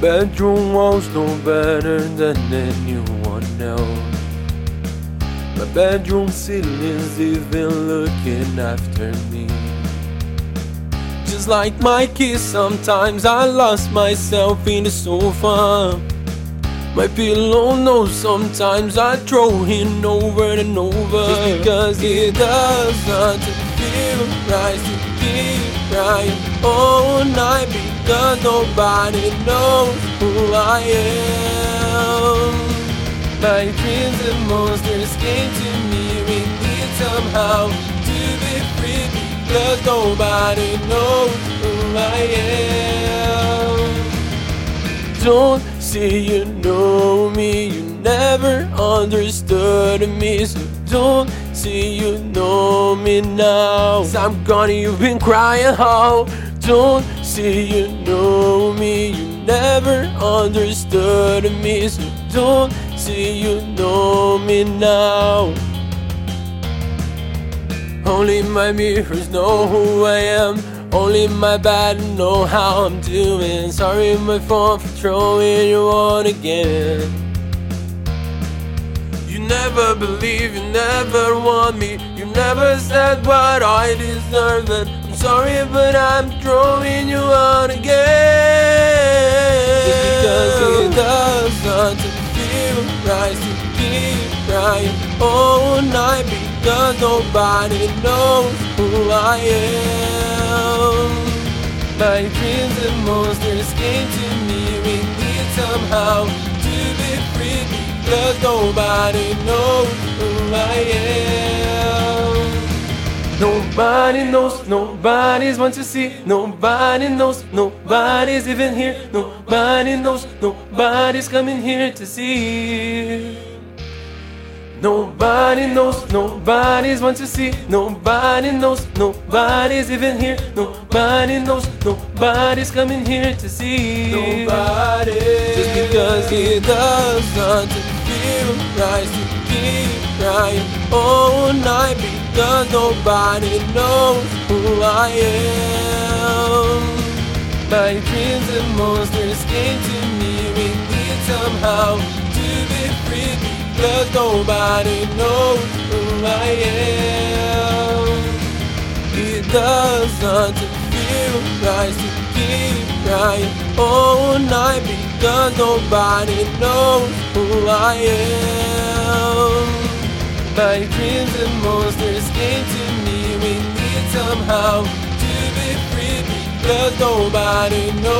bedroom walls no better than anyone else. My bedroom ceiling's even looking after me. Just like my kiss, sometimes I lost myself in the sofa. My pillow knows sometimes I throw in over and over. Just because it does not right to keep crying all night because nobody knows who I am. My dreams and monsters came to me. We need somehow to be free because nobody knows who I am. Don't say you know me, you never understood me. So don't say you know me now. I'm gone, you've been crying how. Don't say you know me, you never understood me. So don't say you know me now. Only my mirrors know who I am. Only my bad know how I'm doing. Sorry, my fault for throwing you on again. You never believe, you never want me. You never said what I deserve. And I'm sorry, but I'm throwing you on again. Just because it does not feel right to keep crying all night because nobody knows who I am. My dreams and monsters came to me. We need somehow to be free because nobody knows who I am. Nobody knows, nobody's want to see. Nobody knows, nobody's even here. Nobody knows, nobody's coming here to see. Nobody knows, nobody's want to see. Nobody knows, nobody's even here. Nobody knows, nobody's coming here to see. Nobody. Just because he does not feel right oh, to keep crying all night because nobody knows who I am. My dreams and monsters came to me. We need somehow to be free because nobody knows who I am. It does not feel right to keep crying all oh, night because nobody knows who I am. My dreams and monsters came to me. We need somehow to be free because nobody knows.